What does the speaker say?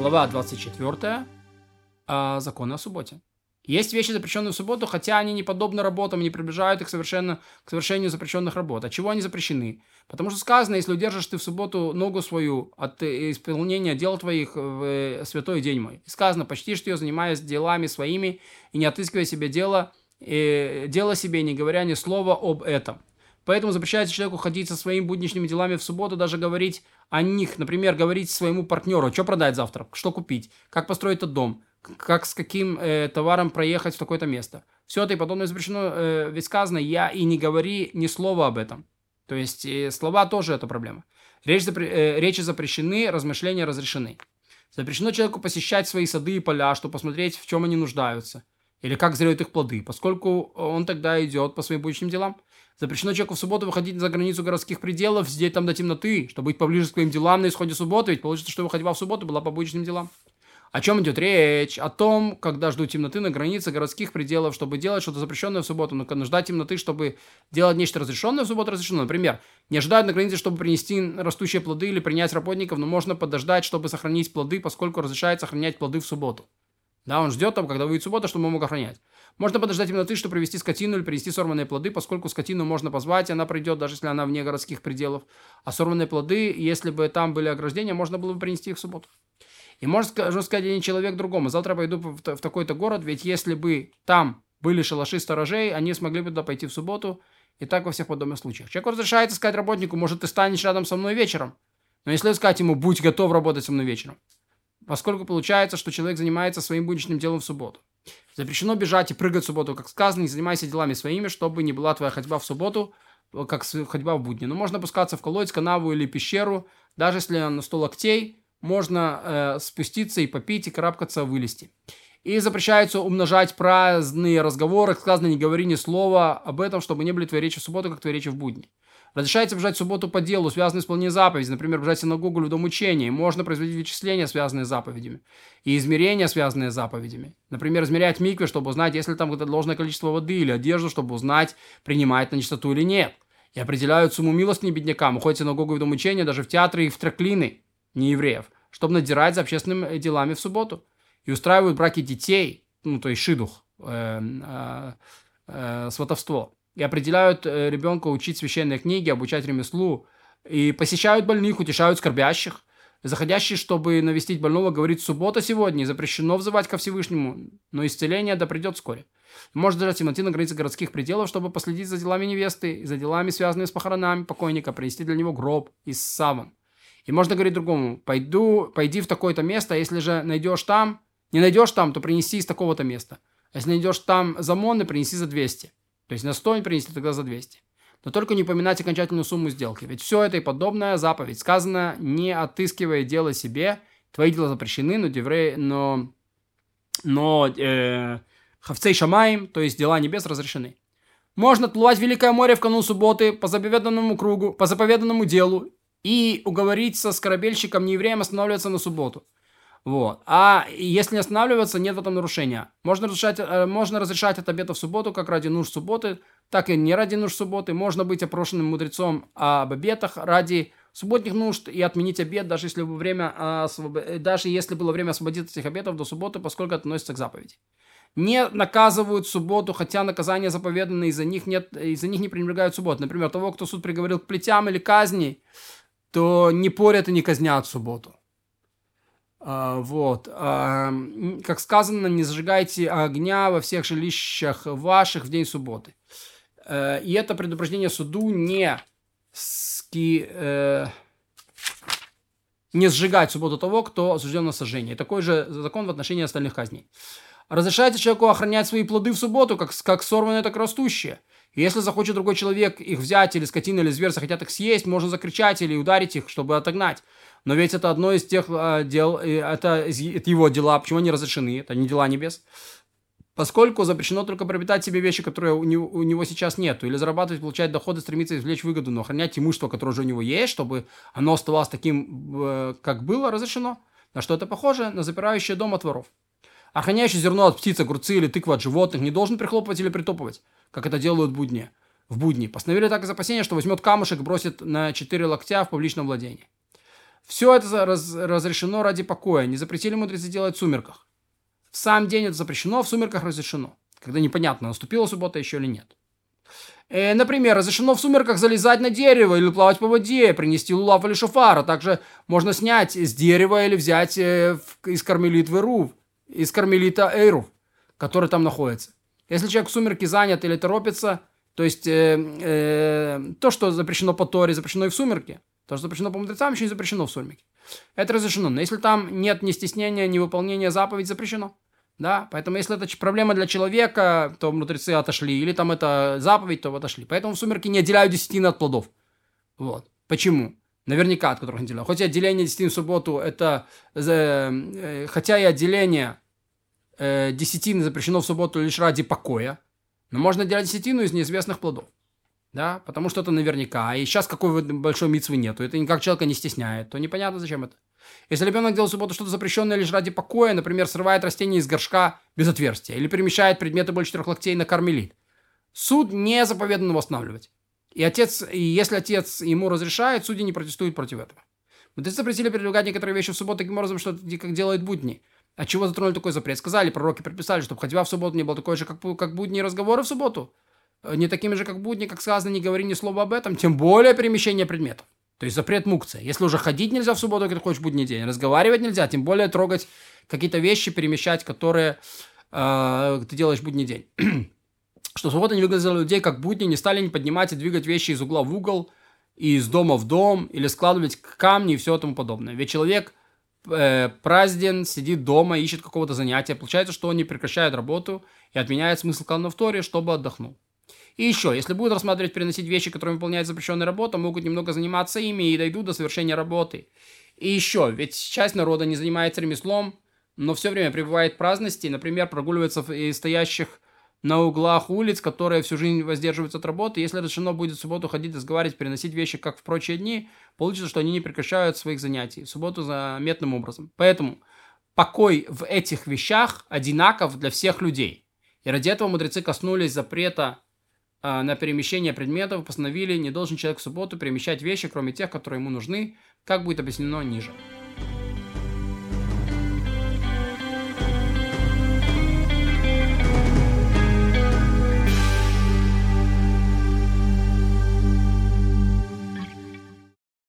глава 24, а, законы о субботе. Есть вещи, запрещенные в субботу, хотя они не подобны работам, не приближают их совершенно к совершению запрещенных работ. От чего они запрещены? Потому что сказано, если удержишь ты в субботу ногу свою от исполнения дел твоих в э, святой день мой. Сказано, почтишь ты ее, занимаясь делами своими, и не отыскивая себе дело, и дело себе, не говоря ни слова об этом. Поэтому запрещается человеку ходить со своими будничными делами в субботу, даже говорить о них, например, говорить своему партнеру, что продать завтра, что купить, как построить этот дом, как с каким э, товаром проехать в такое-то место. Все это и подобное запрещено, э, ведь сказано, я и не говори ни слова об этом. То есть э, слова тоже это проблема. Речь запре- э, речи запрещены, размышления разрешены. Запрещено человеку посещать свои сады и поля, чтобы посмотреть, в чем они нуждаются, или как зреют их плоды, поскольку он тогда идет по своим будущим делам. Запрещено человеку в субботу выходить за границу городских пределов, сидеть там до темноты, чтобы быть поближе к своим делам на исходе субботы, ведь получится, что выходила в субботу была по будущим делам. О чем идет речь? О том, когда ждут темноты на границе городских пределов, чтобы делать что-то запрещенное в субботу, но когда ждать темноты, чтобы делать нечто разрешенное в субботу разрешено. Например, не ожидают на границе, чтобы принести растущие плоды или принять работников, но можно подождать, чтобы сохранить плоды, поскольку разрешает сохранять плоды в субботу. Да, он ждет там, когда выйдет суббота, чтобы он мог охранять. Можно подождать темноты, чтобы привести скотину или принести сорванные плоды, поскольку скотину можно позвать, и она придет, даже если она вне городских пределов. А сорванные плоды, если бы там были ограждения, можно было бы принести их в субботу. И может, сказать один человек другому, завтра пойду в, такой-то город, ведь если бы там были шалаши сторожей, они смогли бы туда пойти в субботу, и так во всех подобных случаях. Человек разрешается сказать работнику, может, ты станешь рядом со мной вечером. Но если сказать ему, будь готов работать со мной вечером, поскольку получается, что человек занимается своим будничным делом в субботу. Запрещено бежать и прыгать в субботу, как сказано, не занимайся делами своими, чтобы не была твоя ходьба в субботу, как ходьба в будни. Но можно опускаться в колодец, канаву или пещеру, даже если на 100 локтей, можно э, спуститься и попить, и карабкаться, вылезти. И запрещается умножать праздные разговоры, сказано, не говори ни слова об этом, чтобы не были твои речи в субботу, как твои речи в будни. Разрешается бежать в субботу по делу, связанные с исполнением заповедей, например, бежать в синагогу или в дом учения. Можно производить вычисления, связанные с заповедями, и измерения, связанные с заповедями. Например, измерять микве, чтобы узнать, есть ли там должное количество воды, или одежду, чтобы узнать, принимает на нечистоту или нет. И определяют сумму милостыни беднякам, уходят в синагогу и в дом учения, даже в театры и в траклины неевреев, чтобы надирать за общественными делами в субботу. И устраивают браки детей, ну, то есть шидух, э, э, сватовство и определяют э, ребенка учить священные книги, обучать ремеслу, и посещают больных, утешают скорбящих. Заходящий, чтобы навестить больного, говорит, суббота сегодня, запрещено взывать ко Всевышнему, но исцеление да придет вскоре. Может даже темноте на границе городских пределов, чтобы последить за делами невесты и за делами, связанными с похоронами покойника, принести для него гроб из саван. И можно говорить другому, пойду, пойди в такое-то место, а если же найдешь там, не найдешь там, то принеси из такого-то места. А если найдешь там за монны, принеси за 200. То есть на 100 принесли тогда за 200. Но только не упоминать окончательную сумму сделки. Ведь все это и подобная заповедь. Сказано, не отыскивая дело себе, твои дела запрещены, но деврей, но, но э, хавцей шамаем, то есть дела небес разрешены. Можно тлувать Великое море в канун субботы по заповеданному кругу, по заповеданному делу и уговориться с корабельщиком неевреем останавливаться на субботу. Вот. А если не останавливаться, нет в этом нарушения. Можно разрешать, э, можно разрешать от обета в субботу, как ради нужд субботы, так и не ради нужд субботы. Можно быть опрошенным мудрецом об обетах ради субботних нужд и отменить обед, даже если, было время, даже если было время освободиться этих обетов до субботы, поскольку относится к заповеди. Не наказывают субботу, хотя наказания заповеданы, из-за них, нет, из-за них не пренебрегают субботу. Например, того, кто суд приговорил к плетям или казни, то не порят и не казнят субботу. А, вот. А, как сказано, не зажигайте огня во всех жилищах ваших в день субботы. Э, и это предупреждение суду не, ски, э, не сжигать субботу того, кто осужден на сожжение. Такой же закон в отношении остальных казней. Разрешается человеку охранять свои плоды в субботу, как, как сорванные, так. И если захочет другой человек их взять, или скотина, или зверь захотят их съесть, можно закричать или ударить их, чтобы отогнать. Но ведь это одно из тех э, дел, это, это его дела, почему они разрешены, это не дела небес. Поскольку запрещено только приобретать себе вещи, которые у него, у него сейчас нету, или зарабатывать, получать доходы, стремиться извлечь выгоду, но охранять имущество, которое уже у него есть, чтобы оно оставалось таким, э, как было, разрешено. На что это похоже? На запирающее дом от воров. Охраняющий зерно от птиц, огурцы или тыквы от животных не должен прихлопывать или притопывать, как это делают в будни. В будни. Постановили так из опасения, что возьмет камушек и бросит на четыре локтя в публичном владении. Все это раз, разрешено ради покоя. Не запретили мудрецы делать в сумерках. В сам день это запрещено, в сумерках разрешено. Когда непонятно, наступила суббота еще или нет. Э, например, разрешено в сумерках залезать на дерево или плавать по воде, принести лулав или шофар, а также можно снять с дерева или взять э, в, из кармелитвы рув, из кармелита эйру, который там находится. Если человек в сумерке занят или торопится, то есть э, э, то, что запрещено по Торе, запрещено и в сумерке, то, что запрещено по мудрецам, еще не запрещено в сумерке. Это разрешено. Но если там нет ни стеснения, ни выполнения заповедей, запрещено. Да, поэтому если это проблема для человека, то мудрецы отошли, или там это заповедь, то отошли. Поэтому в сумерки не отделяют десятины от плодов. Вот. Почему? Наверняка от которых отделяют. Хотя отделение десятин в субботу, это, э, хотя и отделение э, десятины запрещено в субботу лишь ради покоя, но можно делать десятину из неизвестных плодов. Да, потому что это наверняка. И сейчас какой большой митцвы нету. Это никак человека не стесняет. То непонятно, зачем это. Если ребенок делает в субботу что-то запрещенное лишь ради покоя, например, срывает растение из горшка без отверстия, или перемещает предметы больше трех локтей на кармелит, суд не заповедано восстанавливать. И отец, и если отец ему разрешает, судьи не протестуют против этого. Мудрецы запретили передвигать некоторые вещи в субботу таким образом, что как делают будни. От чего затронули такой запрет? Сказали, пророки предписали, чтобы ходьба в субботу не было такой же, как, как будни разговоры в субботу. Э, не такими же, как будни, как сказано, не говори ни слова об этом, тем более перемещение предметов. То есть запрет мукция. Если уже ходить нельзя в субботу, когда хочешь будний день, разговаривать нельзя, тем более трогать какие-то вещи, перемещать, которые э, ты делаешь будний день. Что суббота не выглядела людей как будни, не стали не поднимать и двигать вещи из угла в угол, и из дома в дом, или складывать камни и все тому подобное. Ведь человек э, празден, сидит дома, ищет какого-то занятия. Получается, что он не прекращает работу и отменяет смысл канона в Торе, чтобы отдохнул. И еще, если будут рассматривать переносить вещи, которые выполняют запрещенную работу, могут немного заниматься ими и дойдут до совершения работы. И еще, ведь часть народа не занимается ремеслом, но все время пребывает в праздности, например, прогуливается из стоящих на углах улиц, которые всю жизнь воздерживаются от работы. Если решено будет в субботу ходить, разговаривать, переносить вещи, как в прочие дни, получится, что они не прекращают своих занятий. В субботу заметным образом. Поэтому покой в этих вещах одинаков для всех людей. И ради этого мудрецы коснулись запрета а, на перемещение предметов постановили, не должен человек в субботу перемещать вещи, кроме тех, которые ему нужны, как будет объяснено ниже.